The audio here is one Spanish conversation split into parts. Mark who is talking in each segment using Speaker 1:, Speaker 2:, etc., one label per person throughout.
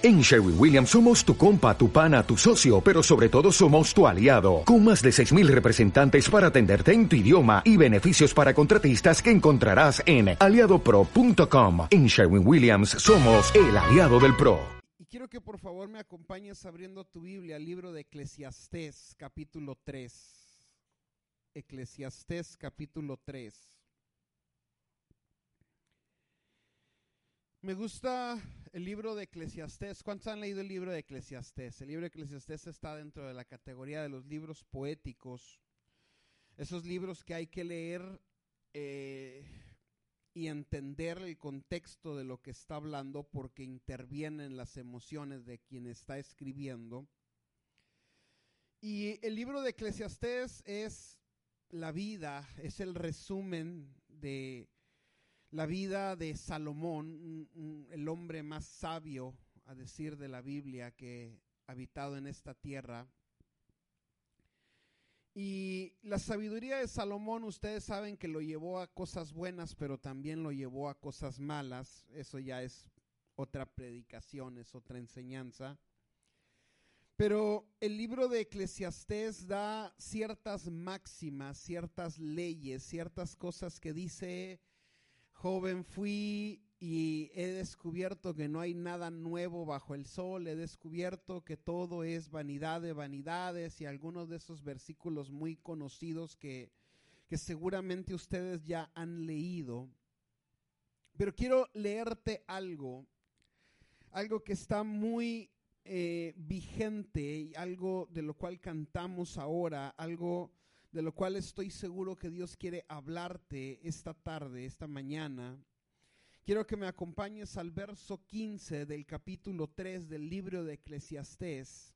Speaker 1: En Sherwin Williams somos tu compa, tu pana, tu socio, pero sobre todo somos tu aliado, con más de 6.000 representantes para atenderte en tu idioma y beneficios para contratistas que encontrarás en aliadopro.com. En Sherwin Williams somos el aliado del PRO.
Speaker 2: Y quiero que por favor me acompañes abriendo tu Biblia al libro de Eclesiastés capítulo 3. Eclesiastés capítulo 3. Me gusta el libro de Eclesiastés. ¿Cuántos han leído el libro de Eclesiastés? El libro de Eclesiastés está dentro de la categoría de los libros poéticos. Esos libros que hay que leer eh, y entender el contexto de lo que está hablando porque intervienen las emociones de quien está escribiendo. Y el libro de Eclesiastés es la vida, es el resumen de la vida de Salomón, el hombre más sabio, a decir de la Biblia, que ha habitado en esta tierra. Y la sabiduría de Salomón, ustedes saben que lo llevó a cosas buenas, pero también lo llevó a cosas malas. Eso ya es otra predicación, es otra enseñanza. Pero el libro de Eclesiastés da ciertas máximas, ciertas leyes, ciertas cosas que dice joven fui y he descubierto que no hay nada nuevo bajo el sol, he descubierto que todo es vanidad de vanidades y algunos de esos versículos muy conocidos que, seguramente ustedes ya han leído. Pero quiero leerte algo, algo que está muy eh, vigente y algo de lo cual cantamos ahora, algo de lo cual estoy seguro que Dios quiere hablarte esta tarde, esta mañana. Quiero que me acompañes al verso 15 del capítulo 3 del libro de Eclesiastés.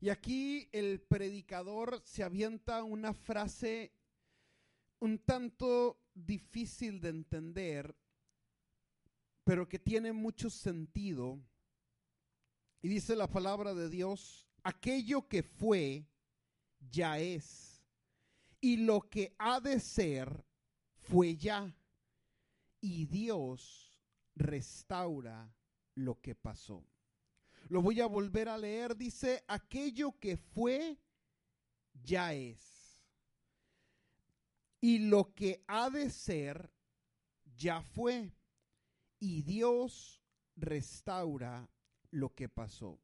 Speaker 2: Y aquí el predicador se avienta una frase un tanto difícil de entender, pero que tiene mucho sentido. Y dice la palabra de Dios, aquello que fue, ya es y lo que ha de ser fue ya. Y Dios restaura lo que pasó. Lo voy a volver a leer. Dice, aquello que fue, ya es. Y lo que ha de ser, ya fue. Y Dios restaura lo que pasó.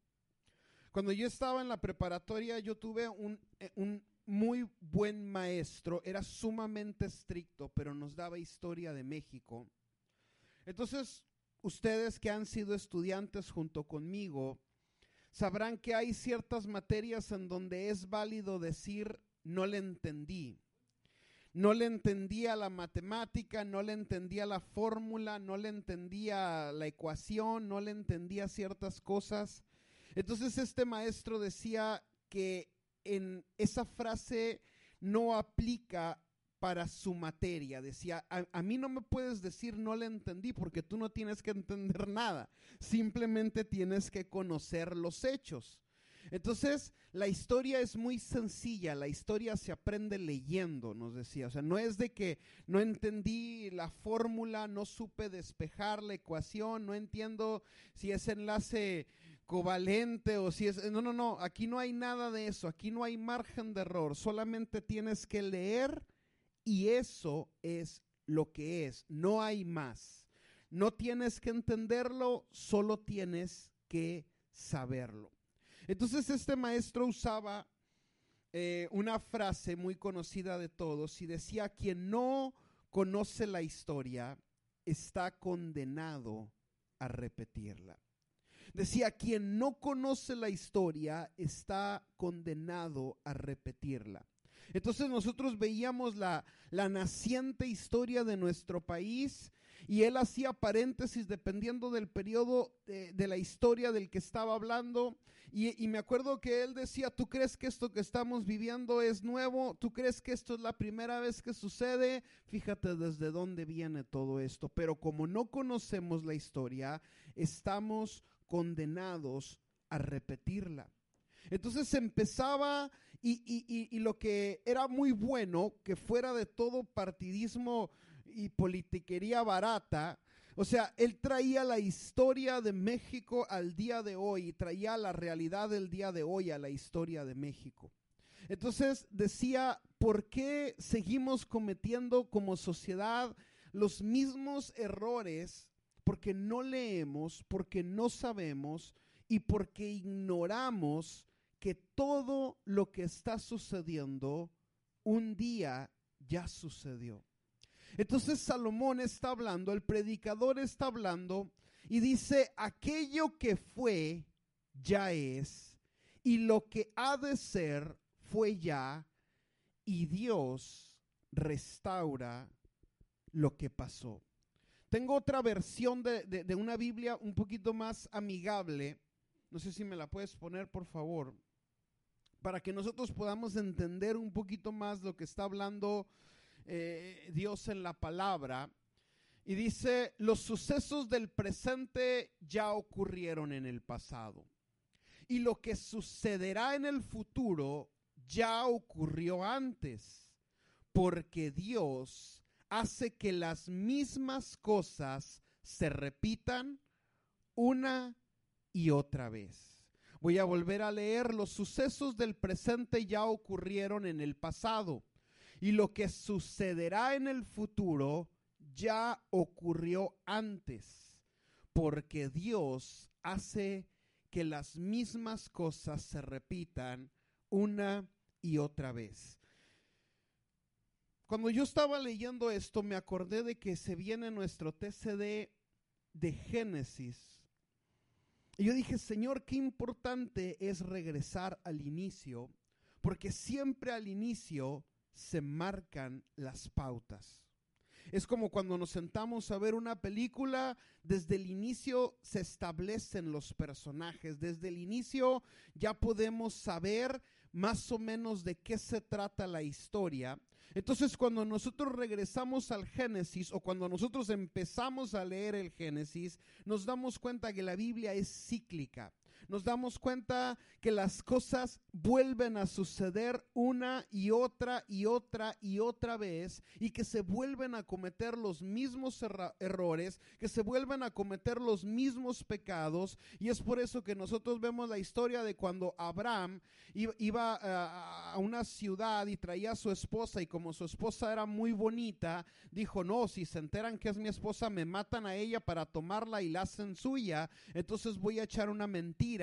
Speaker 2: Cuando yo estaba en la preparatoria, yo tuve un, eh, un muy buen maestro, era sumamente estricto, pero nos daba historia de México. Entonces, ustedes que han sido estudiantes junto conmigo, sabrán que hay ciertas materias en donde es válido decir no le entendí. No le entendía la matemática, no le entendía la fórmula, no le entendía la ecuación, no le entendía ciertas cosas. Entonces este maestro decía que en esa frase no aplica para su materia. Decía, a, mí no me puedes decir no le entendí porque tú no tienes que entender nada, simplemente tienes que conocer los hechos. Entonces, la historia es muy sencilla, la historia se aprende leyendo, nos decía. O sea, no es de que no entendí la fórmula, no supe despejar la ecuación, no entiendo si ese enlace covalente o si es... No, no, no, aquí no hay nada de eso, aquí no hay margen de error, solamente tienes que leer y eso es lo que es, no hay más. No tienes que entenderlo, solo tienes que saberlo. Entonces este maestro usaba eh, una frase muy conocida de todos y decía, quien no conoce la historia está condenado a repetirla. Decía, quien no conoce la historia está condenado a repetirla. Entonces nosotros veíamos la, la naciente historia de nuestro país y él hacía paréntesis dependiendo del periodo de, la historia del que estaba hablando. Y, y, me acuerdo que él decía, ¿tú crees que esto que estamos viviendo es nuevo? ¿Tú crees que esto es la primera vez que sucede? Fíjate desde dónde viene todo esto. Pero como no conocemos la historia, estamos condenados a repetirla. Entonces empezaba y, lo que era muy bueno, que fuera de todo partidismo y politiquería barata, O sea, él traía la historia de México al día de hoy, traía la realidad del día de hoy a la historia de México. Entonces decía, ¿por qué seguimos cometiendo como sociedad los mismos errores? Porque no leemos, porque no sabemos y porque ignoramos que todo lo que está sucediendo un día ya sucedió. Entonces Salomón está hablando, el predicador está hablando y dice, aquello que fue, ya es, y lo que ha de ser, fue ya, y Dios restaura lo que pasó. Tengo otra versión de, una Biblia un poquito más amigable. No sé si me la puedes poner, por favor, para que nosotros podamos entender un poquito más lo que está hablando eh, Dios en la palabra. Y dice, los sucesos del presente ya ocurrieron en el pasado. Y lo que sucederá en el futuro ya ocurrió antes. Porque Dios hace que las mismas cosas se repitan una y otra vez. Voy a volver a leer, los sucesos del presente ya ocurrieron en el pasado y lo que sucederá en el futuro ya ocurrió antes, porque Dios hace que las mismas cosas se repitan una y otra vez. Cuando yo estaba leyendo esto, me acordé de que se viene nuestro TCD de Génesis. Y yo dije, Señor, qué importante es regresar al inicio, porque siempre al inicio se marcan las pautas. Es como cuando nos sentamos a ver una película, desde el inicio se establecen los personajes, desde el inicio ya podemos saber más o menos de qué se trata la historia. Entonces cuando nosotros regresamos al Génesis o cuando nosotros empezamos a leer el Génesis, nos damos cuenta que la Biblia es cíclica nos damos cuenta que las cosas vuelven a suceder una y otra y otra y otra vez y que se vuelven a cometer los mismos errores, que se vuelven a cometer los mismos pecados. Y es por eso que nosotros vemos la historia de cuando Abraham iba a una ciudad y traía a su esposa y como su esposa era muy bonita, dijo, no, si se enteran que es mi esposa, me matan a ella para tomarla y la hacen suya, entonces voy a echar una mentira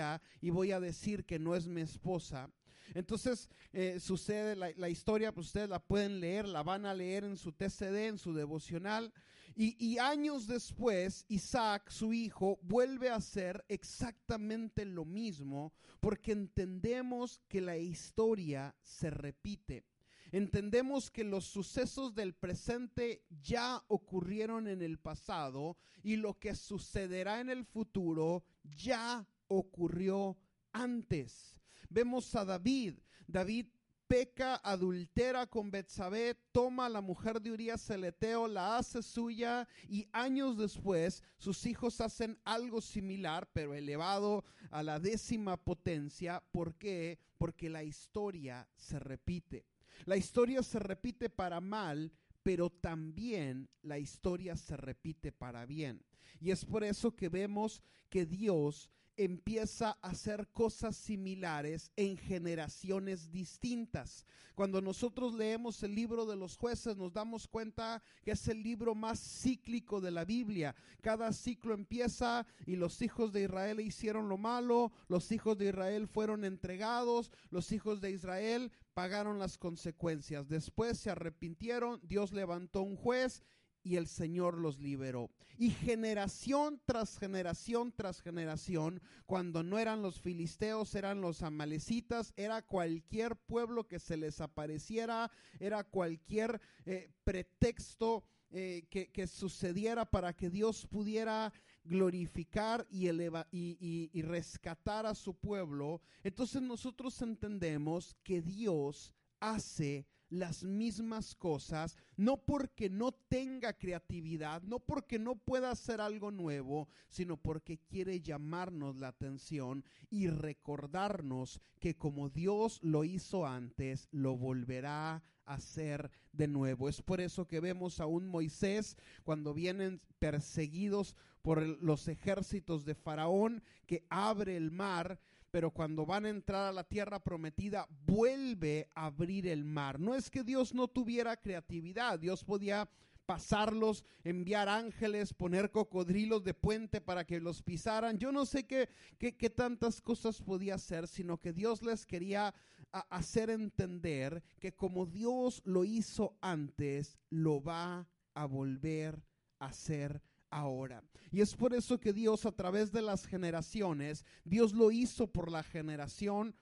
Speaker 2: y voy a decir que no es mi esposa. Entonces eh, sucede la, historia, pues ustedes la pueden leer, la van a leer en su TCD, en su devocional. Y, y, años después, Isaac, su hijo, vuelve a hacer exactamente lo mismo porque entendemos que la historia se repite. Entendemos que los sucesos del presente ya ocurrieron en el pasado y lo que sucederá en el futuro ya ocurrió antes. Vemos a David. David peca, adultera con Betsabé, toma a la mujer de Urias Celeteo, la hace suya y años después sus hijos hacen algo similar, pero elevado a la décima potencia. ¿Por qué? Porque la historia se repite. La historia se repite para mal, pero también la historia se repite para bien. Y es por eso que vemos que Dios empieza a hacer cosas similares en generaciones distintas. Cuando nosotros leemos el libro de los jueces nos damos cuenta que es el libro más cíclico de la Biblia. Cada ciclo empieza y los hijos de Israel hicieron lo malo, los hijos de Israel fueron entregados, los hijos de Israel pagaron las consecuencias. Después se arrepintieron, Dios levantó un juez y el Señor los liberó. Y generación tras generación tras generación, cuando no eran los filisteos, eran los amalecitas, era cualquier pueblo que se les apareciera, era cualquier eh, pretexto eh, que, sucediera para que Dios pudiera glorificar y, y, y rescatar a su pueblo. Entonces nosotros entendemos que Dios hace las mismas cosas, no porque no tenga creatividad, no porque no pueda hacer algo nuevo, sino porque quiere llamarnos la atención y recordarnos que como Dios lo hizo antes, lo volverá a hacer de nuevo. Es por eso que vemos a un Moisés cuando vienen perseguidos por los ejércitos de Faraón que abre el mar pero cuando van a entrar a la tierra prometida, vuelve a abrir el mar. No es que Dios no tuviera creatividad, Dios podía pasarlos, enviar ángeles, poner cocodrilos de puente para que los pisaran. Yo no sé qué, qué, tantas cosas podía hacer, sino que Dios les quería hacer entender que como Dios lo hizo antes, lo va a volver a hacer ahora. Y es por eso que Dios a través de las generaciones, Dios lo hizo por la generación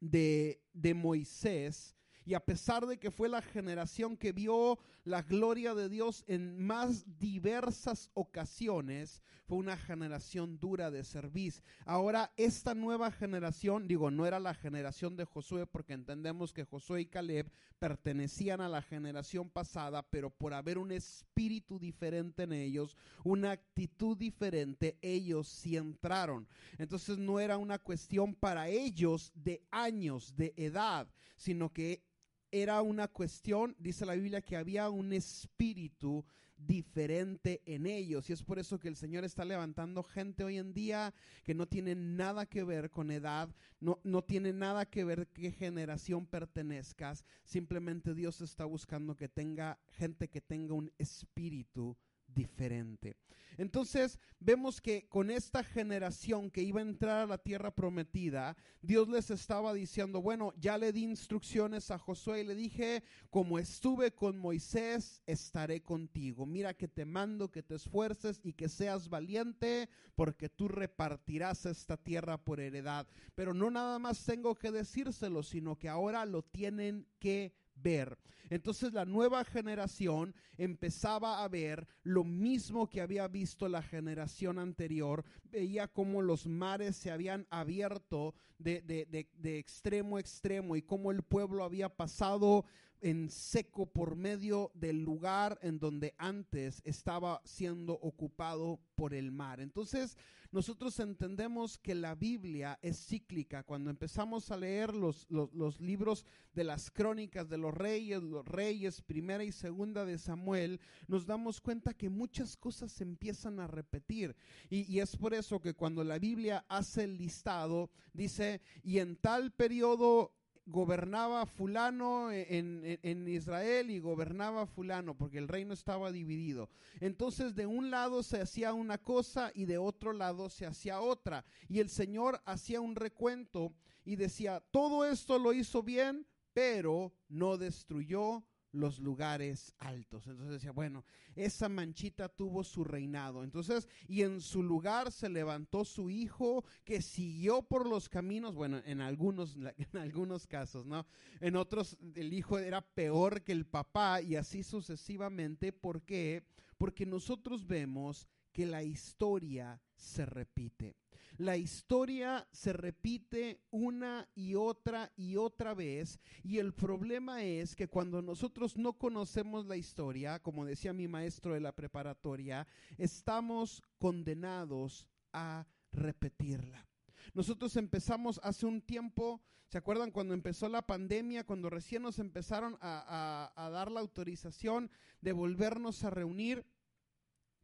Speaker 2: de, de Moisés, y a pesar de que fue la generación que vio la gloria de Dios en más diversas ocasiones, fue una generación dura de servicio. Ahora, esta nueva generación, digo, no era la generación de Josué, porque entendemos que Josué y Caleb pertenecían a la generación pasada, pero por haber un espíritu diferente en ellos, una actitud diferente, ellos sí entraron. Entonces no era una cuestión para ellos de años, de edad, sino que era una cuestión, dice la Biblia, que había un espíritu diferente en ellos. Y es por eso que el Señor está levantando gente hoy en día que no tiene nada que ver con edad, no, no tiene nada que ver qué generación pertenezcas. Simplemente Dios está buscando que tenga gente que tenga un espíritu diferente. Entonces vemos que con esta generación que iba a entrar a la tierra prometida, Dios les estaba diciendo, bueno, ya le di instrucciones a Josué y le dije, como estuve con Moisés, estaré contigo. Mira que te mando que te esfuerces y que seas valiente, porque tú repartirás esta tierra por heredad. Pero no nada más tengo que decírselo, sino que ahora lo tienen que ver. Entonces la nueva generación empezaba a ver lo mismo que había visto la generación anterior, veía cómo los mares se habían abierto de, de extremo a extremo y cómo el pueblo había pasado en seco por medio del lugar en donde antes estaba siendo ocupado por el mar. Entonces, nosotros entendemos que la Biblia es cíclica. Cuando empezamos a leer los, los, libros de las crónicas de los reyes, los reyes, primera y segunda de Samuel, nos damos cuenta que muchas cosas se empiezan a repetir. Y, y es por eso que cuando la Biblia hace el listado, dice, y en tal periodo gobernaba fulano en, Israel y gobernaba fulano, porque el reino estaba dividido. Entonces de un lado se hacía una cosa y de otro lado se hacía otra. Y el Señor hacía un recuento y decía, todo esto lo hizo bien, pero no destruyó los lugares altos. Entonces decía, bueno, esa manchita tuvo su reinado. Entonces, y en su lugar se levantó su hijo que siguió por los caminos, bueno, en algunos, en algunos casos, ¿no? En otros, el hijo era peor que el papá y así sucesivamente. ¿Por qué? Porque nosotros vemos que la historia se repite. La historia se repite una y otra y otra vez y el problema es que cuando nosotros no conocemos la historia, como decía mi maestro de la preparatoria, estamos condenados a repetirla. Nosotros empezamos hace un tiempo, ¿se acuerdan cuando empezó la pandemia, cuando recién nos empezaron a, a dar la autorización de volvernos a reunir?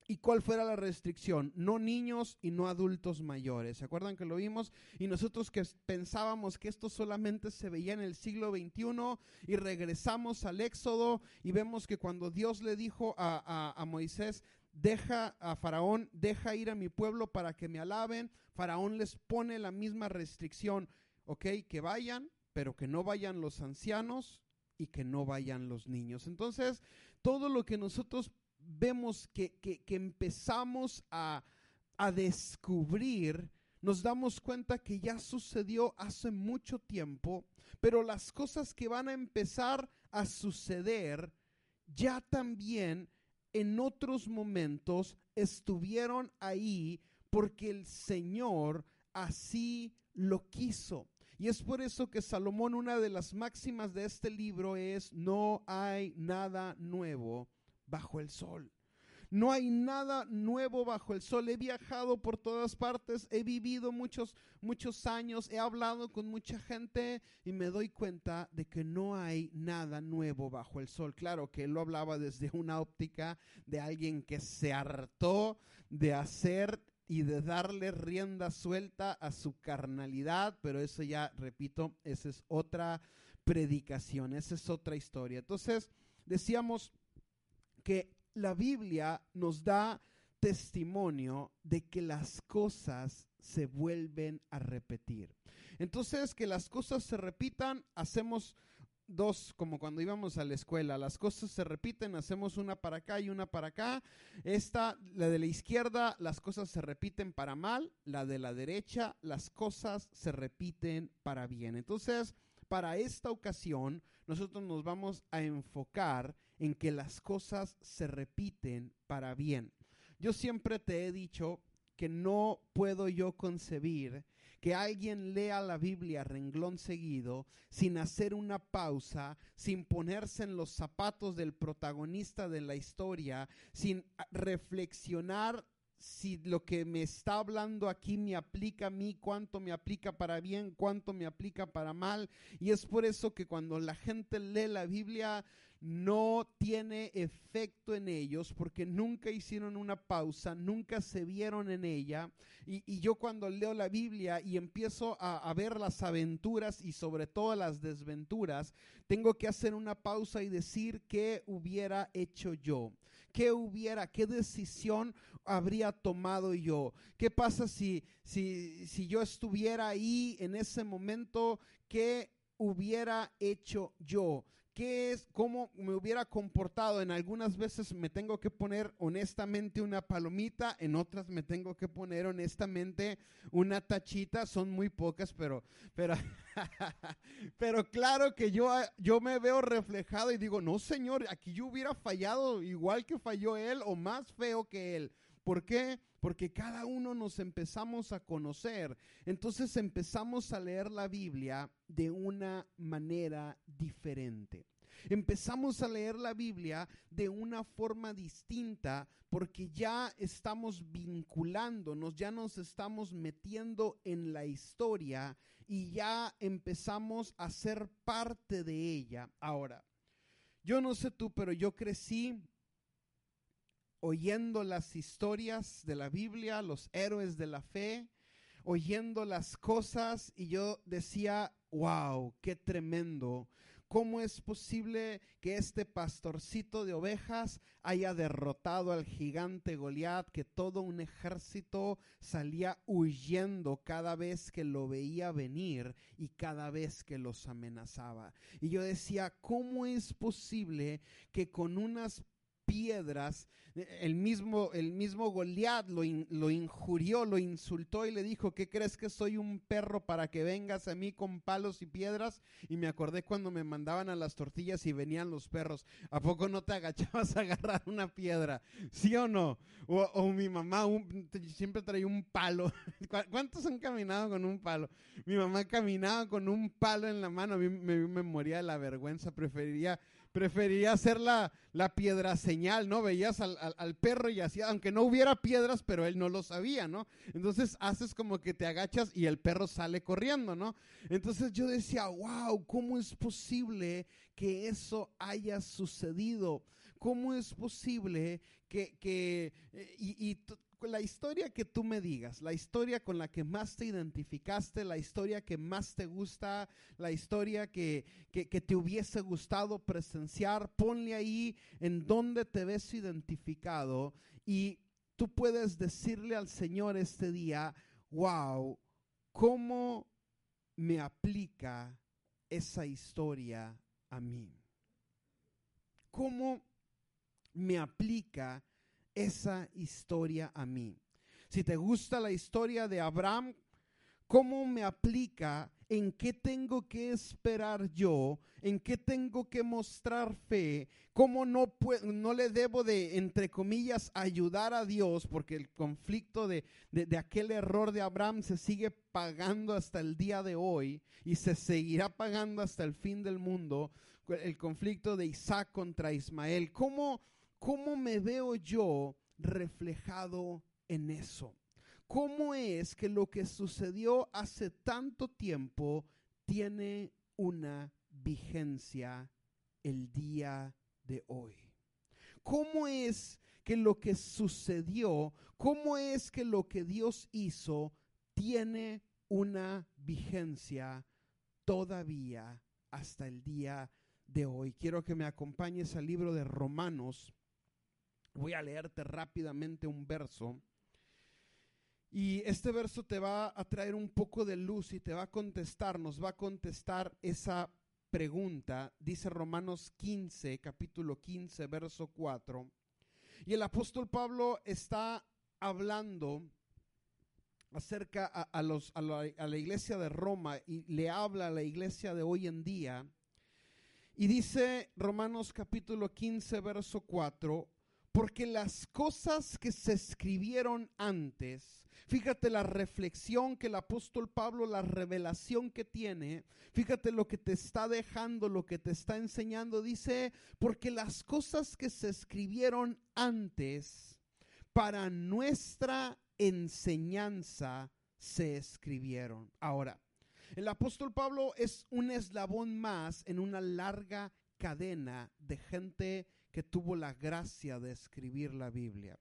Speaker 2: ¿Y cuál fuera la restricción? No niños y no adultos mayores. ¿Se acuerdan que lo vimos? Y nosotros que pensábamos que esto solamente se veía en el siglo XXI y regresamos al Éxodo y vemos que cuando Dios le dijo a, a Moisés, deja a Faraón, deja ir a mi pueblo para que me alaben, Faraón les pone la misma restricción, ¿ok? Que vayan, pero que no vayan los ancianos y que no vayan los niños. Entonces, todo lo que nosotros vemos que, empezamos a, a descubrir, nos damos cuenta que ya sucedió hace mucho tiempo, pero las cosas que van a empezar a suceder ya también en otros momentos estuvieron ahí porque el Señor así lo quiso. Y es por eso que Salomón, una de las máximas de este libro es, no hay nada nuevo bajo el sol. No hay nada nuevo bajo el sol. He viajado por todas partes, he vivido muchos, muchos años, he hablado con mucha gente y me doy cuenta de que no hay nada nuevo bajo el sol. Claro que él lo hablaba desde una óptica de alguien que se hartó de hacer y de darle rienda suelta a su carnalidad, pero eso ya, repito, esa es otra predicación, esa es otra historia. Entonces, decíamos que la Biblia nos da testimonio de que las cosas se vuelven a repetir. Entonces, que las cosas se repitan, hacemos dos, como cuando íbamos a la escuela, las cosas se repiten, hacemos una para acá y una para acá. Esta, la de la izquierda, las cosas se repiten para mal, la de la derecha, las cosas se repiten para bien. Entonces, para esta ocasión, nosotros nos vamos a enfocar en que las cosas se repiten para bien. Yo siempre te he dicho que no puedo yo concebir que alguien lea la Biblia renglón seguido sin hacer una pausa, sin ponerse en los zapatos del protagonista de la historia, sin reflexionar si lo que me está hablando aquí me aplica a mí, cuánto me aplica para bien, cuánto me aplica para mal. Y es por eso que cuando la gente lee la Biblia no tiene efecto en ellos porque nunca hicieron una pausa, nunca se vieron en ella. Y, yo cuando leo la Biblia y empiezo a, a, ver las aventuras y sobre todo las desventuras, tengo que hacer una pausa y decir qué hubiera hecho yo. ¿Qué hubiera, qué decisión habría tomado yo? ¿Qué pasa si, si, si yo estuviera ahí en ese momento? ¿Qué hubiera hecho yo? Qué es, cómo me hubiera comportado. En algunas veces me tengo que poner honestamente una palomita, en otras me tengo que poner honestamente una tachita. Son muy pocas, pero, pero, pero claro que yo, yo me veo reflejado y digo, no señor, aquí yo hubiera fallado igual que falló él o más feo que él. ¿Por qué? Porque cada uno nos empezamos a conocer. Entonces empezamos a leer la Biblia de una manera diferente. Empezamos a leer la Biblia de una forma distinta porque ya estamos vinculándonos, ya nos estamos metiendo en la historia y ya empezamos a ser parte de ella. Ahora, yo no sé tú, pero yo crecí oyendo las historias de la Biblia, los héroes de la fe, oyendo las cosas y yo decía, wow, qué tremendo. ¿Cómo es posible que este pastorcito de ovejas haya derrotado al gigante Goliat, que todo un ejército salía huyendo cada vez que lo veía venir y cada vez que los amenazaba? Y yo decía, ¿cómo es posible que con unas piedras. El mismo, el mismo Goliat lo, lo, injurió, lo insultó y le dijo, ¿qué crees que soy un perro para que vengas a mí con palos y piedras? Y me acordé cuando me mandaban a las tortillas y venían los perros. ¿A poco no te agachabas a agarrar una piedra? ¿Sí o no? O, mi mamá siempre traía un palo. ¿Cuántos han caminado con un palo? Mi mamá caminaba con un palo en la mano. A me, me moría de la vergüenza. Preferiría prefería hacer la, piedra señal, ¿no? Veías al, perro y hacía, aunque no hubiera piedras, pero él no lo sabía, ¿no? Entonces haces como que te agachas y el perro sale corriendo, ¿no? Entonces yo decía, wow, ¿cómo es posible que eso haya sucedido? ¿Cómo es posible que, que eh, y, y la historia que tú me digas, la historia con la que más te identificaste, la historia que más te gusta, la historia que, te hubiese gustado presenciar, ponle ahí en donde te ves identificado y tú puedes decirle al Señor este día, wow, ¿cómo me aplica esa historia a mí? ¿Cómo me aplica esa historia a mí. Si te gusta la historia de Abraham, ¿cómo me aplica en qué tengo que esperar yo, en qué tengo que mostrar fe, cómo no, no le debo de, entre comillas, ayudar a Dios, porque el conflicto de, de aquel error de Abraham se sigue pagando hasta el día de hoy y se seguirá pagando hasta el fin del mundo, el conflicto de Isaac contra Ismael. ¿Cómo, cómo me veo yo reflejado en eso? ¿Cómo es que lo que sucedió hace tanto tiempo tiene una vigencia el día de hoy? ¿Cómo es que lo que sucedió, cómo es que lo que Dios hizo tiene una vigencia todavía hasta el día de hoy? Quiero que me acompañes al libro de Romanos. Voy a leerte rápidamente un verso y este verso te va a traer un poco de luz y te va a contestar, nos va a contestar esa pregunta. Dice Romanos 15, capítulo 15, verso 4. Y el apóstol Pablo está hablando acerca a, la, a la iglesia de Roma y le habla a la iglesia de hoy en día. Y dice Romanos capítulo 15, verso 4, porque las cosas que se escribieron antes, fíjate la reflexión que el apóstol Pablo, la revelación que tiene, fíjate lo que te está dejando, lo que te está enseñando, dice, porque las cosas que se escribieron antes para nuestra enseñanza se escribieron. Ahora, el apóstol Pablo es un eslabón más en una larga cadena de gente que tuvo la gracia de escribir la Biblia.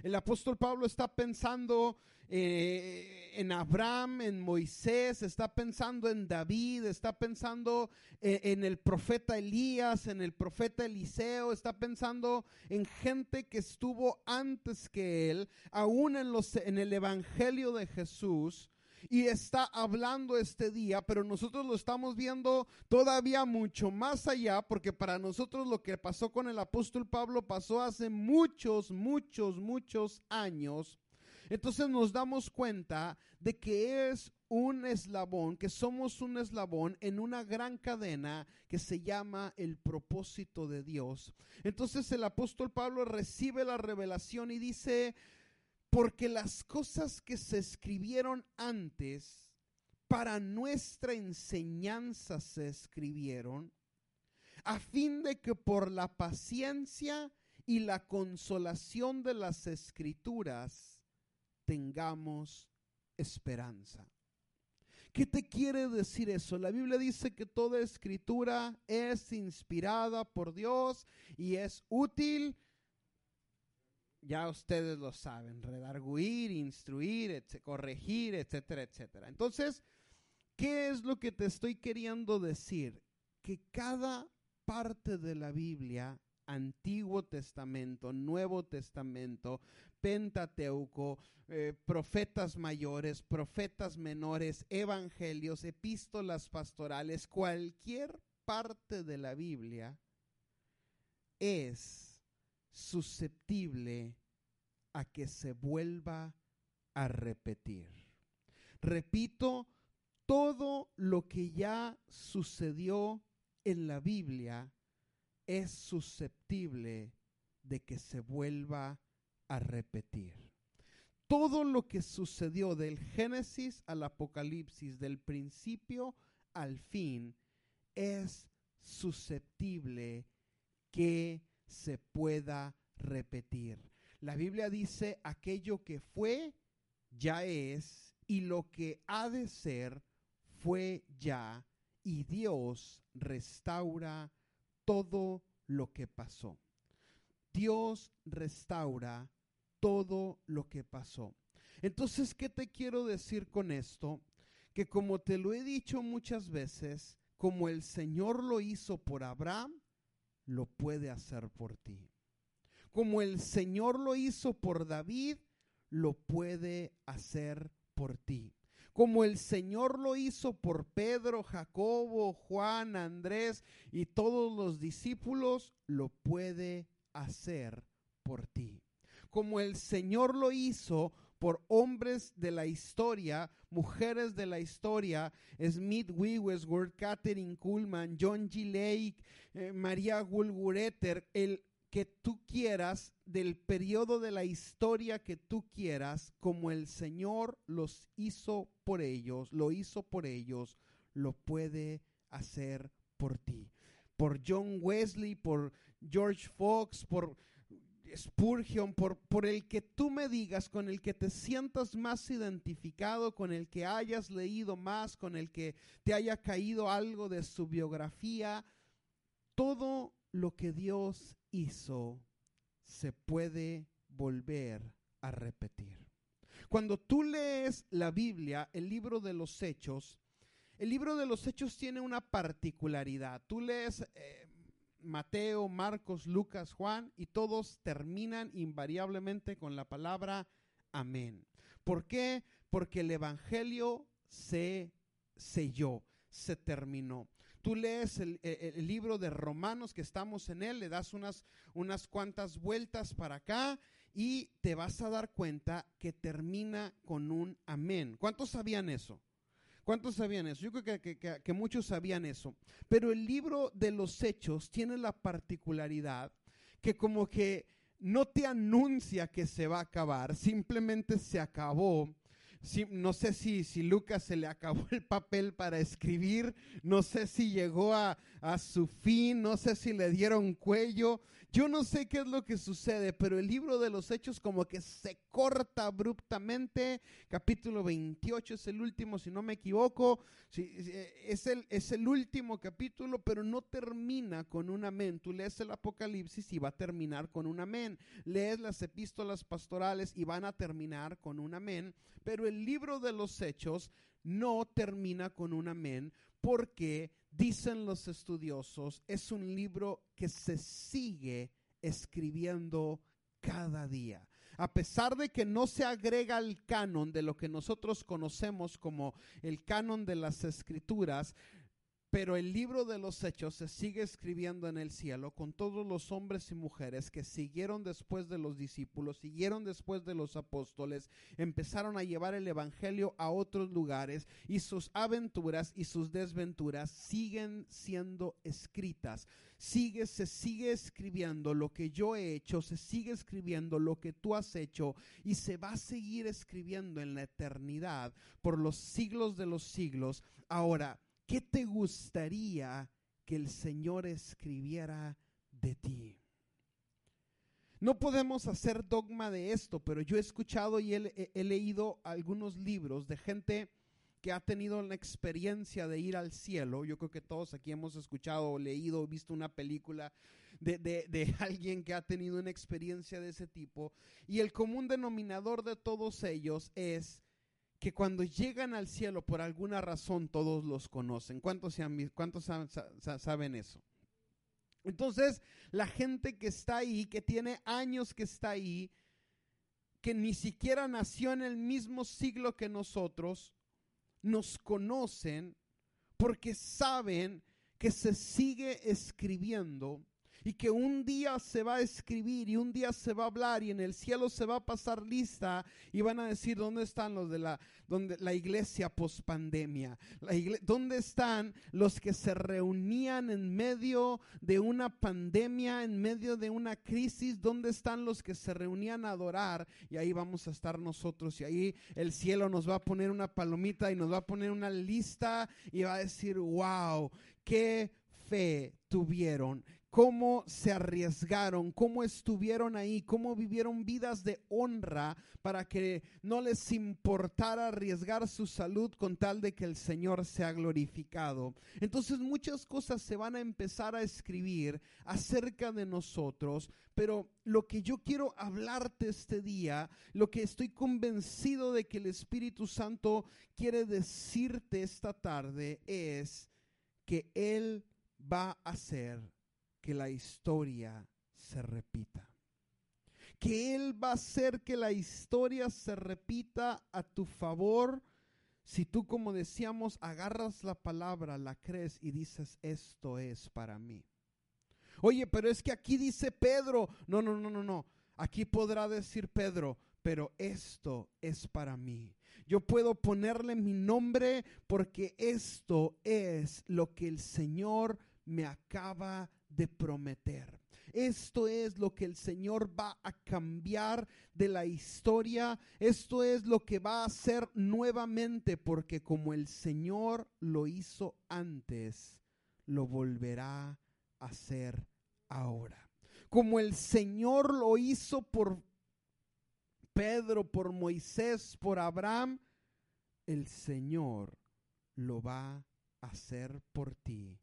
Speaker 2: El apóstol Pablo está pensando eh, en Abraham, en Moisés, está pensando en David, está pensando eh, en el profeta Elías, en el profeta Eliseo, está pensando en gente que estuvo antes que él, aún en, el Evangelio de Jesús y está hablando este día, pero nosotros lo estamos viendo todavía mucho más allá, porque para nosotros lo que pasó con el apóstol Pablo pasó hace muchos, muchos, muchos años. Entonces nos damos cuenta de que es un eslabón, que somos un eslabón en una gran cadena que se llama el propósito de Dios. Entonces el apóstol Pablo recibe la revelación y dice, porque las cosas que se escribieron antes para nuestra enseñanza se escribieron, a fin de que por la paciencia y la consolación de las escrituras tengamos esperanza. ¿Qué te quiere decir eso? La Biblia dice que toda escritura es inspirada por Dios y es útil ya ustedes lo saben, redarguir, instruir, corregir, etcétera, etcétera. Entonces, ¿qué es lo que te estoy queriendo decir? Que cada parte de la Biblia, Antiguo Testamento, Nuevo Testamento, Pentateuco, eh, profetas mayores, profetas menores, evangelios, epístolas pastorales, cualquier parte de la Biblia es susceptible a que se vuelva a repetir. Repito, todo lo que ya sucedió en la Biblia es susceptible de que se vuelva a repetir. Todo lo que sucedió del Génesis al Apocalipsis, del principio al fin, es susceptible que se pueda repetir. La Biblia dice, aquello que fue, ya es, y lo que ha de ser, fue ya, y Dios restaura todo lo que pasó. Dios restaura todo lo que pasó. Entonces, ¿qué te quiero decir con esto? Que como te lo he dicho muchas veces, como el Señor lo hizo por Abraham, lo puede hacer por ti. Como el Señor lo hizo por David, lo puede hacer por ti. Como el Señor lo hizo por Pedro, Jacobo, Juan, Andrés y todos los discípulos, lo puede hacer por ti. Como el Señor lo hizo por hombres de la historia, mujeres de la historia, Smith Wigglesworth, Catherine Kuhlman, John G. Lake, eh, María Gulgureter, el que tú quieras, del periodo de la historia que tú quieras, como el Señor los hizo por ellos, lo hizo por ellos, lo puede hacer por ti. Por John Wesley, por George Fox, por Spurgeon, por, por el que tú me digas, con el que te sientas más identificado, con el que hayas leído más, con el que te haya caído algo de su biografía, todo lo que Dios hizo se puede volver a repetir. Cuando tú lees la Biblia, el libro de los Hechos, el libro de los Hechos tiene una particularidad. Tú lees eh, Mateo, Marcos, Lucas, Juan y todos terminan invariablemente con la palabra amén. ¿Por qué? Porque el Evangelio se selló, se terminó. Tú lees el, libro de Romanos que estamos en él, le das unas, unas cuantas vueltas para acá y te vas a dar cuenta que termina con un amén. ¿Cuántos sabían eso? ¿Cuántos sabían eso? Yo creo que, que, muchos sabían eso. Pero el libro de los hechos tiene la particularidad que como que no te anuncia que se va a acabar, simplemente se acabó no sé si, si Lucas se le acabó el papel para escribir, no sé si llegó a, a su fin, no sé si le dieron cuello, yo no sé qué es lo que sucede, pero el libro de los hechos como que se corta abruptamente. Capítulo 28 es el último, si no me equivoco. es, el, es el último capítulo, pero no termina con un amén. Tú lees el Apocalipsis y va a terminar con un amén. Lees las epístolas pastorales y van a terminar con un amén. Pero el libro de los hechos no termina con un amén porque dicen los estudiosos, es un libro que se sigue escribiendo cada día. A pesar de que no se agrega al canon de lo que nosotros conocemos como el canon de las escrituras, pero el libro de los hechos se sigue escribiendo en el cielo con todos los hombres y mujeres que siguieron después de los discípulos, siguieron después de los apóstoles, empezaron a llevar el Evangelio a otros lugares y sus aventuras y sus desventuras siguen siendo escritas. Sigue, se sigue escribiendo lo que yo he hecho, se sigue escribiendo lo que tú has hecho y se va a seguir escribiendo en la eternidad por los siglos de los siglos. Ahora, ¿Qué te gustaría que el Señor escribiera de ti? No podemos hacer dogma de esto, pero yo he escuchado y he, leído algunos libros de gente que ha tenido la experiencia de ir al cielo. Yo creo que todos aquí hemos escuchado, leído, visto una película de, de, alguien que ha tenido una experiencia de ese tipo. Y el común denominador de todos ellos es que cuando llegan al cielo por alguna razón todos los conocen. ¿Cuántos, saben eso? Entonces, la gente que está ahí, que tiene años que está ahí, que ni siquiera nació en el mismo siglo que nosotros, nos conocen porque saben que se sigue escribiendo y que un día se va a escribir y un día se va a hablar y en el cielo se va a pasar lista y van a decir dónde están los de la, donde, la iglesia post pandemia, dónde están los que se reunían en medio de una pandemia, en medio de una crisis, dónde están los que se reunían a adorar y ahí vamos a estar nosotros y ahí el cielo nos va a poner una palomita y nos va a poner una lista y va a decir, wow, qué fe tuvieron, cómo se arriesgaron, cómo estuvieron ahí, cómo vivieron vidas de honra para que no les importara arriesgar su salud con tal de que el Señor sea glorificado. Entonces muchas cosas se van a empezar a escribir acerca de nosotros, pero lo que yo quiero hablarte este día, lo que estoy convencido de que el Espíritu Santo quiere decirte esta tarde es que Él va a hacer que la historia se repita. Que Él va a hacer que la historia se repita a tu favor si tú, como decíamos, agarras la palabra, la crees y dices, esto es para mí. Oye, pero es que aquí dice Pedro. No, no, no, no, no. Aquí podrá decir Pedro, pero esto es para mí. Yo puedo ponerle mi nombre porque esto es lo que el Señor me acaba de prometer. Esto es lo que el Señor va a cambiar de la historia. Esto es lo que va a hacer nuevamente porque como el Señor lo hizo antes, lo volverá a hacer ahora. Como el Señor lo hizo por Pedro, por Moisés, por Abraham, el Señor lo va a hacer por ti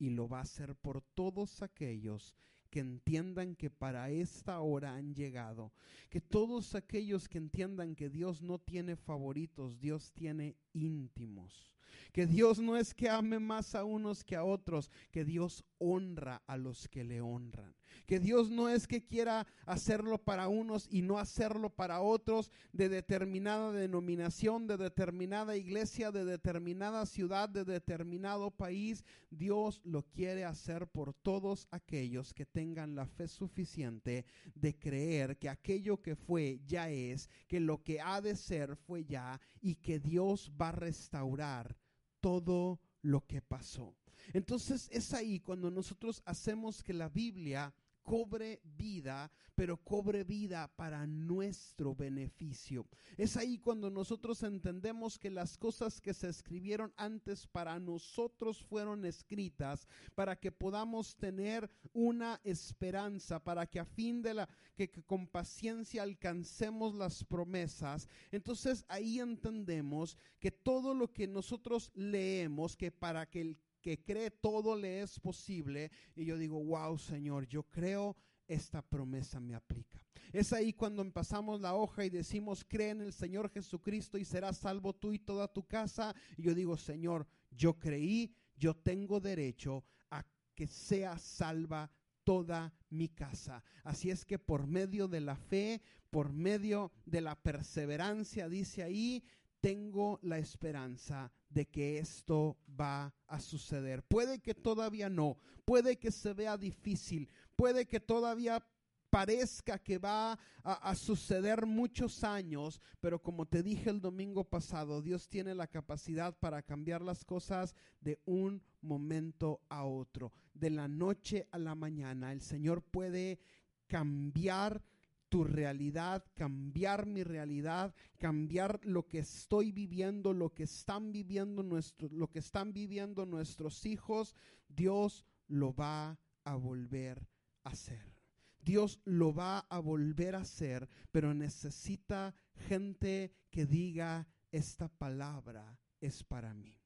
Speaker 2: y lo va a hacer por todos aquellos que entiendan que para esta hora han llegado, que todos aquellos que entiendan que Dios no tiene favoritos, Dios tiene íntimos, que Dios no es que ame más a unos que a otros, que Dios honra a los que le honran. Que Dios no es que quiera hacerlo para unos y no hacerlo para otros de determinada denominación, de determinada iglesia, de determinada ciudad, de determinado país. Dios lo quiere hacer por todos aquellos que tengan la fe suficiente de creer que aquello que fue ya es, que lo que ha de ser fue ya y que Dios va a restaurar todo lo que pasó. Entonces es ahí cuando nosotros hacemos que la Biblia cobre vida, pero cobre vida para nuestro beneficio. Es ahí cuando nosotros entendemos que las cosas que se escribieron antes para nosotros fueron escritas para que podamos tener una esperanza, para que a fin de la que, con paciencia alcancemos las promesas. Entonces ahí entendemos que todo lo que nosotros leemos, que para que el que cree todo le es posible. Y yo digo, wow, Señor, yo creo esta promesa me aplica. Es ahí cuando empezamos la hoja y decimos, cree en el Señor Jesucristo y serás salvo tú y toda tu casa. Y yo digo, Señor, yo creí, yo tengo derecho a que sea salva toda mi casa. Así es que por medio de la fe, por medio de la perseverancia, dice ahí, tengo la esperanza de que esto va a suceder. Puede que todavía no, puede que se vea difícil, puede que todavía parezca que va a, suceder muchos años, pero como te dije el domingo pasado, Dios tiene la capacidad para cambiar las cosas de un momento a otro, de la noche a la mañana. El Señor puede cambiar tu realidad, cambiar mi realidad, cambiar lo que estoy viviendo, lo que están viviendo nuestros, lo que están viviendo nuestros hijos, Dios lo va a volver a hacer. Dios lo va a volver a hacer, pero necesita gente que diga esta palabra es para mí.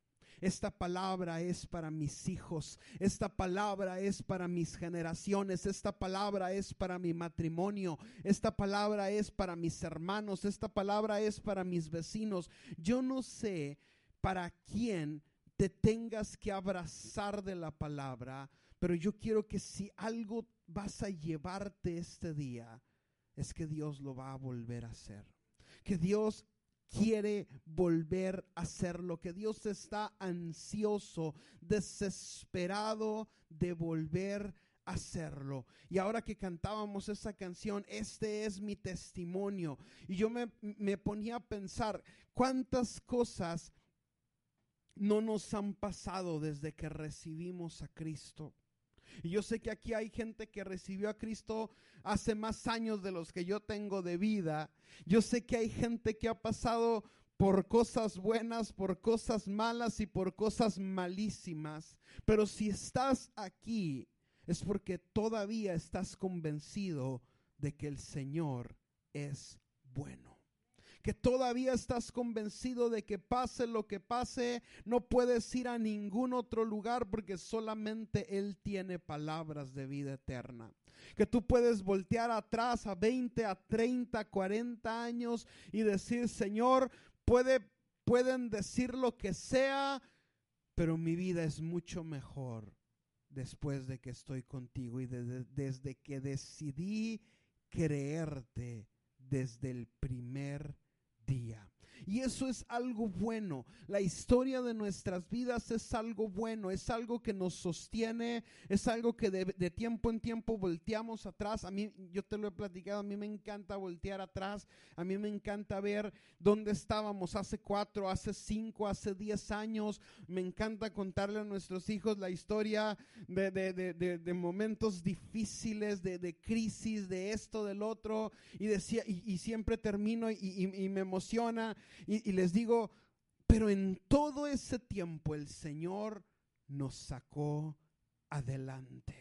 Speaker 2: Esta palabra es para mis hijos. Esta palabra es para mis generaciones. Esta palabra es para mi matrimonio. Esta palabra es para mis hermanos. Esta palabra es para mis vecinos. Yo no sé para quién te tengas que abrazar de la palabra, pero yo quiero que si algo vas a llevarte este día, es que Dios lo va a volver a hacer. Que Dios quiere volver a hacerlo, que Dios está ansioso, desesperado de volver a hacerlo. Y ahora que cantábamos esa canción, este es mi testimonio. Y yo me, me ponía a pensar cuántas cosas no nos han pasado desde que recibimos a Cristo. Y yo sé que aquí hay gente que recibió a Cristo hace más años de los que yo tengo de vida. Yo sé que hay gente que ha pasado por cosas buenas, por cosas malas y por cosas malísimas. Pero si estás aquí es porque todavía estás convencido de que el Señor es bueno que todavía estás convencido de que pase lo que pase, no puedes ir a ningún otro lugar porque solamente Él tiene palabras de vida eterna. Que tú puedes voltear atrás a 20, a 30, 40 años y decir, Señor, puede, pueden decir lo que sea, pero mi vida es mucho mejor después de que estoy contigo y desde que decidí creerte desde el primer día. Y eso es algo bueno. La historia de nuestras vidas es algo bueno, es algo que nos sostiene, es algo que de, de, tiempo en tiempo volteamos atrás. A mí, yo te lo he platicado, a mí me encanta voltear atrás, a mí me encanta ver dónde estábamos hace cuatro, hace cinco, hace diez años. Me encanta contarle a nuestros hijos la historia de, de momentos difíciles, de, crisis, de esto, del otro. Y decía, y, siempre termino y me emociona y, les digo, pero en todo ese tiempo el Señor nos sacó adelante.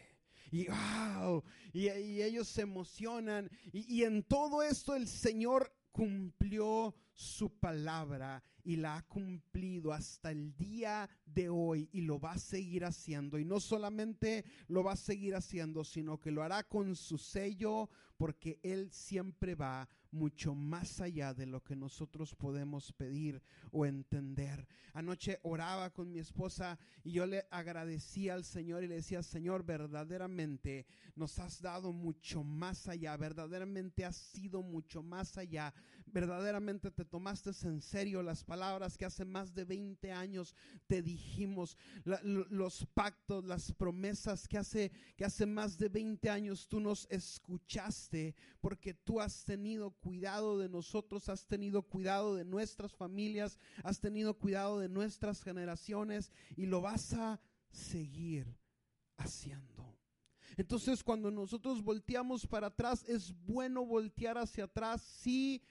Speaker 2: Y, wow, y, ellos se emocionan. Y, y en todo esto el Señor cumplió su palabra y la ha cumplido hasta el día de hoy y lo va a seguir haciendo. Y no solamente lo va a seguir haciendo, sino que lo hará con su sello porque Él siempre va mucho más allá de lo que nosotros podemos pedir o entender. Anoche oraba con mi esposa y yo le agradecía al Señor y le decía, Señor, verdaderamente nos has dado mucho más allá, verdaderamente has sido mucho más allá, verdaderamente te tomaste en serio las palabras que hace más de 20 años te dijimos, los pactos, las promesas que hace, que hace más de 20 años tú nos escuchaste porque tú has tenido cuidado de nosotros, has tenido cuidado de nuestras familias, has tenido cuidado de nuestras generaciones y lo vas a seguir haciendo. Entonces cuando nosotros volteamos para atrás, es bueno voltear hacia atrás, sí,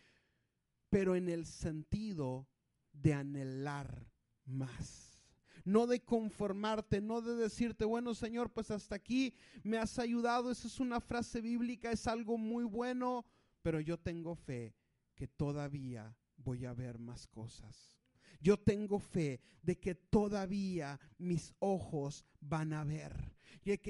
Speaker 2: pero en el sentido de anhelar más. No de conformarte, no de decirte, bueno Señor, pues hasta aquí me has ayudado. Esa es una frase bíblica, es algo muy bueno, pero yo tengo fe que todavía voy a ver más cosas. Yo tengo fe de que todavía mis ojos van a ver.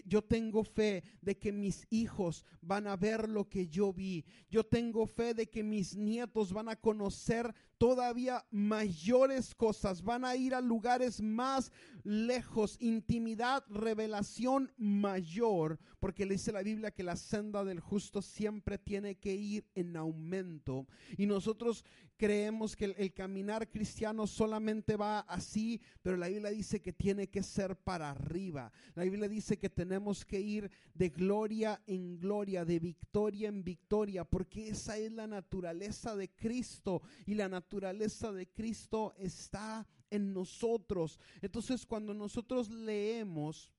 Speaker 2: Yo tengo fe de que mis hijos van a ver lo que yo vi. Yo tengo fe de que mis nietos van a conocer todavía mayores cosas, van a ir a lugares más lejos, intimidad, revelación mayor, porque le dice la Biblia que la senda del justo siempre tiene que ir en aumento. Y nosotros creemos que el, caminar cristiano solamente va así, pero la Biblia dice que tiene que ser para arriba. La Biblia dice que tenemos que ir de gloria en gloria, de victoria en victoria, porque esa es la naturaleza de Cristo y la naturaleza de Cristo está en nosotros. Entonces cuando nosotros leemos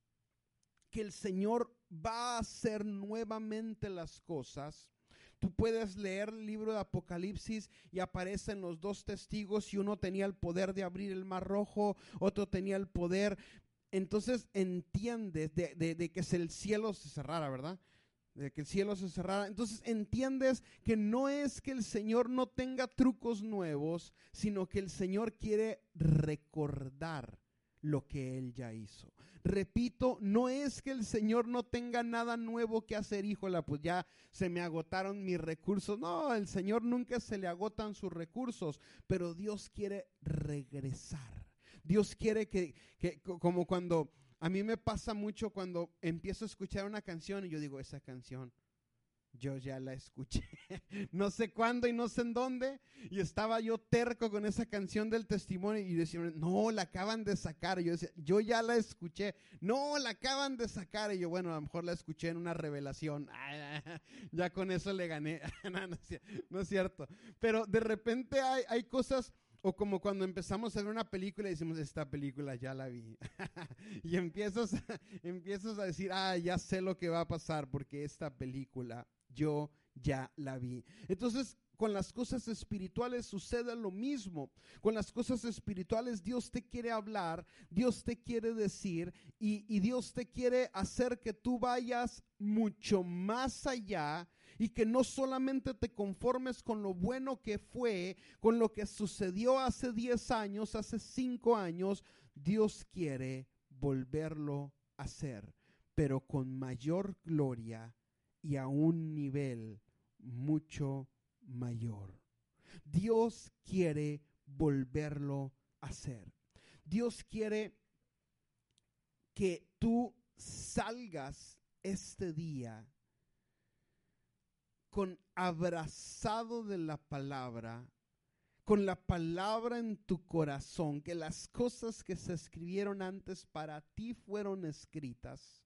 Speaker 2: que el Señor va a hacer nuevamente las cosas, Tú puedes leer el libro de Apocalipsis y aparecen los dos testigos y uno tenía el poder de abrir el mar rojo, otro tenía el poder. Entonces entiendes de, que el cielo se cerrara, ¿verdad? de que el cielo se cerrara. Entonces entiendes que no es que el Señor no tenga trucos nuevos, sino que el Señor quiere recordar lo que Él ya hizo. Repito, no es que el Señor no tenga nada nuevo que hacer, híjola, pues ya se me agotaron mis recursos. No, el Señor nunca se le agotan sus recursos, pero Dios quiere regresar. Dios quiere que, que como cuando a mí me pasa mucho cuando empiezo a escuchar una canción y yo digo, esa canción, yo ya la escuché. no sé cuándo y no sé en dónde. Y estaba yo terco con esa canción del testimonio y decían, no, la acaban de sacar. Y yo decía, yo ya la escuché. No, la acaban de sacar. Y yo, bueno, a lo mejor la escuché en una revelación. ya con eso le gané. no, es cierto. Pero de repente hay, hay cosas o como cuando empezamos a ver una película y decimos, esta película ya la vi. y empiezas, empiezas a decir, ah, ya sé lo que va a pasar porque esta película yo ya la vi. Entonces, con las cosas espirituales sucede lo mismo. Con las cosas espirituales Dios te quiere hablar, Dios te quiere decir y, y Dios te quiere hacer que tú vayas mucho más allá y que no solamente te conformes con lo bueno que fue, con lo que sucedió hace 10 años, hace 5 años, Dios quiere volverlo a hacer, pero con mayor gloria y a un nivel mucho mayor. Dios quiere volverlo a hacer. Dios quiere que tú salgas este día con abrazado de la palabra, con la palabra en tu corazón, que las cosas que se escribieron antes para ti fueron escritas,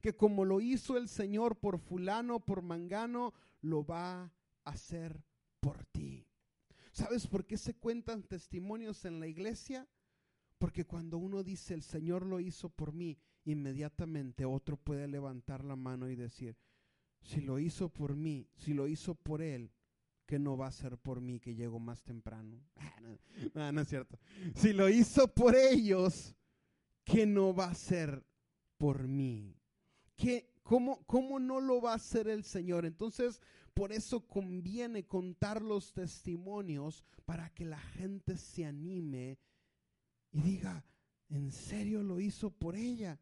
Speaker 2: que como lo hizo el Señor por fulano, por mangano, lo va a hacer por ti. ¿Sabes por qué se cuentan testimonios en la iglesia? Porque cuando uno dice, el Señor lo hizo por mí, inmediatamente otro puede levantar la mano y decir, si lo hizo por mí, si lo hizo por Él, que no va a ser por mí que llego más temprano. no, no, es cierto. Si lo hizo por ellos, que no va a ser por mí. ¿Qué, cómo, ¿Cómo no lo va a hacer el Señor? Entonces, por eso conviene contar los testimonios para que la gente se anime y diga, ¿en serio lo hizo por ella?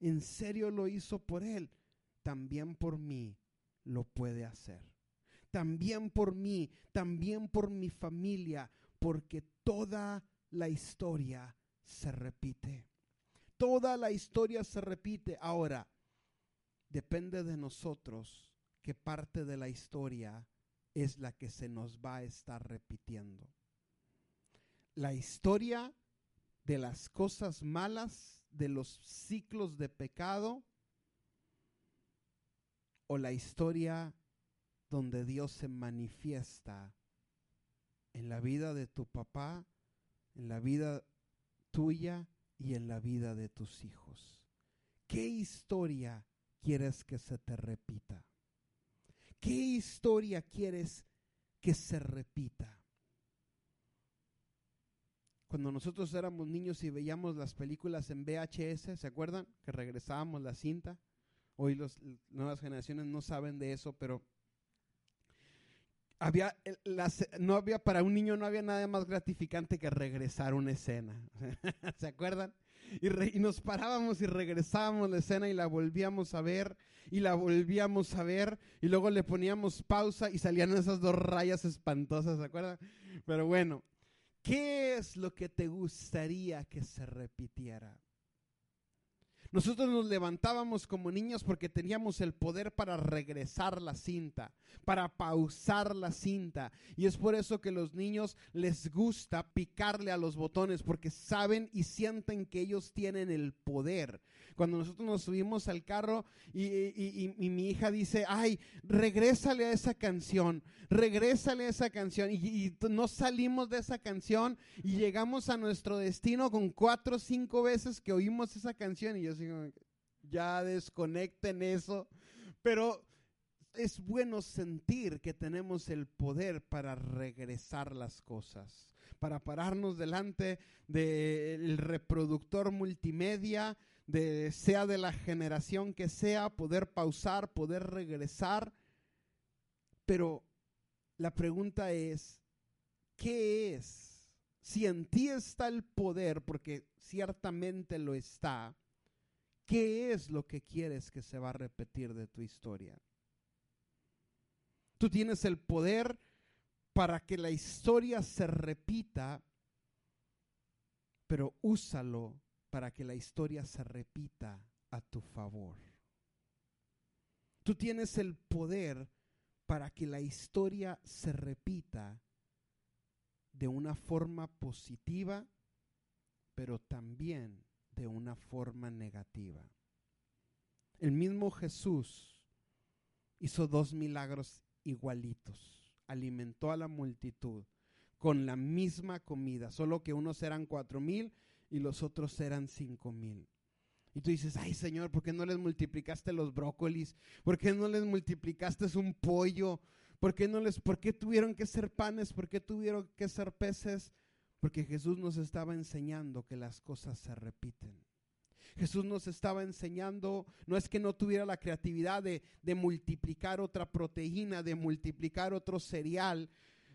Speaker 2: ¿En serio lo hizo por él? También por mí lo puede hacer también por mí, también por mi familia, porque toda la historia se repite. Toda la historia se repite. Ahora, depende de nosotros qué parte de la historia es la que se nos va a estar repitiendo. La historia de las cosas malas, de los ciclos de pecado, o la historia donde Dios se manifiesta en la vida de tu papá, en la vida tuya y en la vida de tus hijos. ¿Qué historia quieres que se te repita? ¿Qué historia quieres que se repita? Cuando nosotros éramos niños y veíamos las películas en VHS, ¿se acuerdan? Que regresábamos la cinta. Hoy las nuevas generaciones no saben de eso, pero había no había para un niño no había nada más gratificante que regresar una escena. ¿Se acuerdan? Y, nos parábamos y regresábamos la escena y la volvíamos a ver y la volvíamos a ver y luego le poníamos pausa y salían esas dos rayas espantosas, ¿se acuerdan? Pero bueno, ¿qué es lo que te gustaría que se repitiera? Nosotros nos levantábamos como niños porque teníamos el poder para regresar la cinta, para pausar la cinta. Y es por eso que los niños les gusta picarle a los botones porque saben y sienten que ellos tienen el poder. Cuando nosotros nos subimos al carro y, mi hija dice, ay, regrésale a esa canción, regrésale a esa canción. Y, no salimos de esa canción y llegamos a nuestro destino con cuatro o cinco veces que oímos esa canción. Y yo ya desconecten eso. Pero es bueno sentir que tenemos el poder para regresar las cosas, para pararnos delante del reproductor multimedia de sea de la generación que sea, poder pausar, poder regresar. Pero la pregunta es, ¿qué es? Si en ti está el poder, porque ciertamente lo está, ¿qué es lo que quieres que se va a repetir de tu historia? Tú tienes el poder para que la historia se repita, pero úsalo para que la historia se repita a tu favor. Tú tienes el poder para que la historia se repita de una forma positiva, pero también de una forma negativa. El mismo Jesús hizo dos milagros igualitos. Alimentó a la multitud con la misma comida, solo que unos eran cuatro mil y los otros eran cinco mil. Y tú dices, ay Señor, ¿por qué no les multiplicaste los brócolis? ¿Por qué no les multiplicaste un pollo? ¿Por qué, no les, ¿Por qué tuvieron que ser panes? ¿Por qué tuvieron que ser peces? Porque Jesús nos estaba enseñando que las cosas se repiten. Jesús nos estaba enseñando, no es que no tuviera la creatividad de, de multiplicar otra proteína, de multiplicar otro cereal,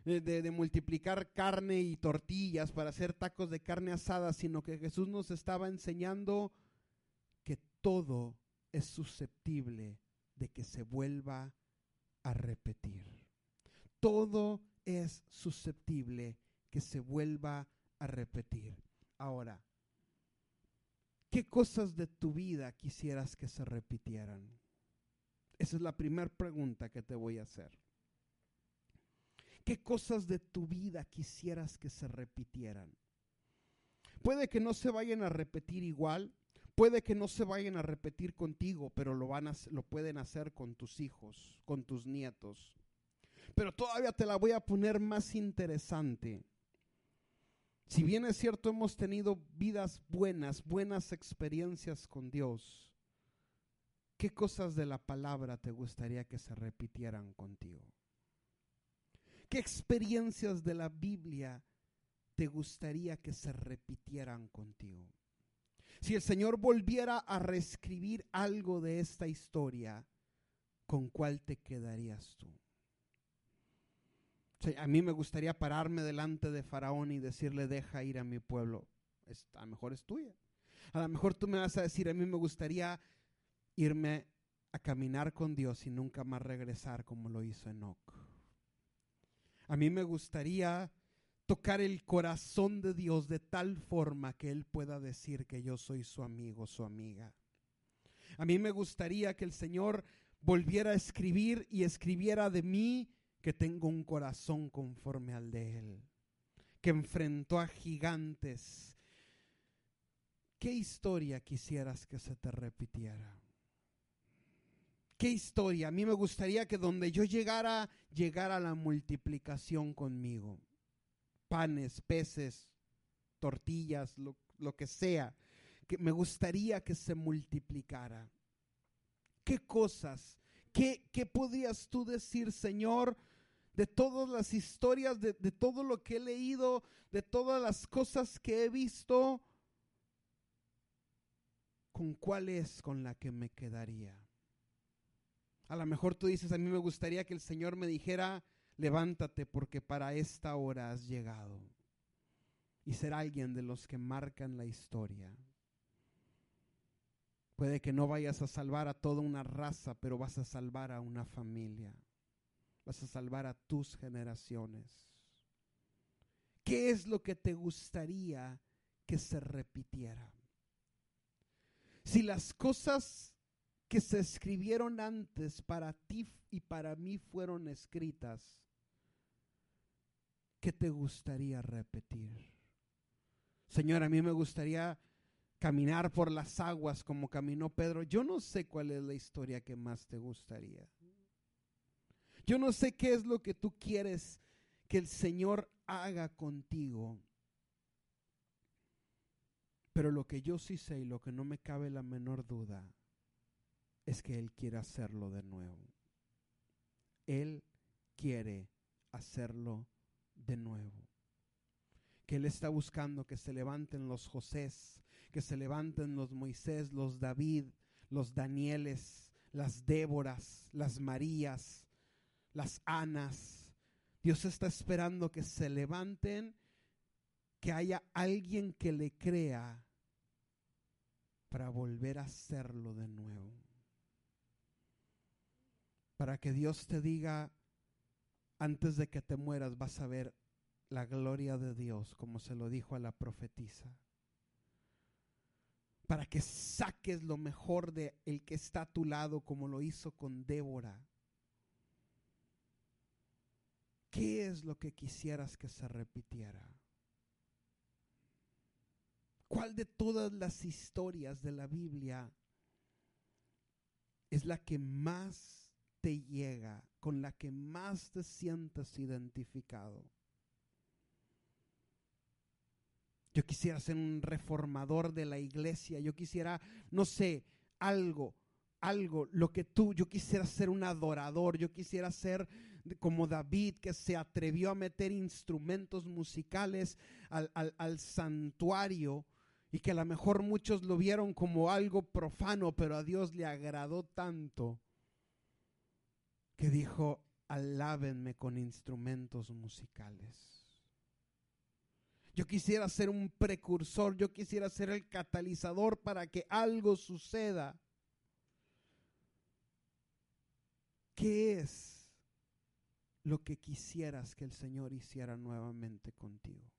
Speaker 2: de, multiplicar carne y tortillas para hacer tacos de carne asada, sino que Jesús nos estaba enseñando que todo es susceptible de que se vuelva a repetir. Todo es susceptible que se vuelva a repetir. Ahora, ¿qué cosas de tu vida quisieras que se repitieran? Esa es la primera pregunta que te voy a hacer. ¿Qué cosas de tu vida quisieras que se repitieran? Puede que no se vayan a repetir igual, puede que no se vayan a repetir contigo, pero lo, van a, lo pueden hacer con tus hijos, con tus nietos. Pero todavía te la voy a poner más interesante. Si bien es cierto, hemos tenido vidas buenas, buenas experiencias con Dios, ¿qué cosas de la palabra te gustaría que se repitieran contigo? ¿Qué experiencias de la Biblia te gustaría que se repitieran contigo? Si el Señor volviera a reescribir algo de esta historia, ¿con cuál te quedarías tú? A mí me gustaría pararme delante de Faraón y decirle, deja ir a mi pueblo. a lo mejor es tuya. A lo mejor tú me vas a decir, a mí me gustaría irme a caminar con Dios y nunca más regresar como lo hizo Enoch. A mí me gustaría tocar el corazón de Dios de tal forma que Él pueda decir que yo soy su amigo, su amiga. A mí me gustaría que el Señor volviera a escribir y escribiera de mí que tengo un corazón conforme al de Él, que enfrentó a gigantes. ¿Qué historia quisieras que se te repitiera? ¿Qué historia? A mí me gustaría que donde yo llegara, llegara la multiplicación conmigo. Panes, peces, tortillas, lo, que sea. Que me gustaría que se multiplicara. ¿Qué cosas? ¿Qué, qué podías tú decir, Señor? De todas las historias, de, de todo lo que he leído, de todas las cosas que he visto, ¿con cuál es con la que me quedaría? A lo mejor tú dices, a mí me gustaría que el Señor me dijera, levántate porque para esta hora has llegado. Y ser alguien de los que marcan la historia. Puede que no vayas a salvar a toda una raza, pero vas a salvar a una familia. Vas a salvar a tus generaciones. ¿Qué es lo que te gustaría que se repitiera? Si las cosas que se escribieron antes para ti y para mí fueron escritas, ¿qué te gustaría repetir? Señor, a mí me gustaría caminar por las aguas como caminó Pedro. Yo no sé cuál es la historia que más te gustaría. Yo no sé qué es lo que tú quieres que el Señor haga contigo. Pero lo que yo sí sé y lo que no me cabe la menor duda es que Él quiere hacerlo de nuevo. Él quiere hacerlo de nuevo. Que Él está buscando que se levanten los Josés, que se levanten los Moisés, los David, los Danieles, las Déboras, las Marías, las Anas. Dios está esperando que se levanten, que haya alguien que le crea para volver a hacerlo de nuevo para que Dios te diga, antes de que te mueras vas a ver la gloria de Dios, como se lo dijo a la profetisa. Para que saques lo mejor de el que está a tu lado, como lo hizo con Débora. ¿Qué es lo que quisieras que se repitiera? ¿Cuál de todas las historias de la Biblia es la que más te llega, con la que más te sientes identificado. Yo quisiera ser un reformador de la iglesia, yo quisiera, no sé, algo, algo, lo que tú, yo quisiera ser un adorador, yo quisiera ser como David que se atrevió a meter instrumentos musicales al, al santuario y que a lo mejor muchos lo vieron como algo profano, pero a Dios le agradó tanto que dijo, alábenme con instrumentos musicales. Yo quisiera ser un precursor, yo quisiera ser el catalizador para que algo suceda. ¿Qué es lo que quisieras que el Señor hiciera nuevamente contigo?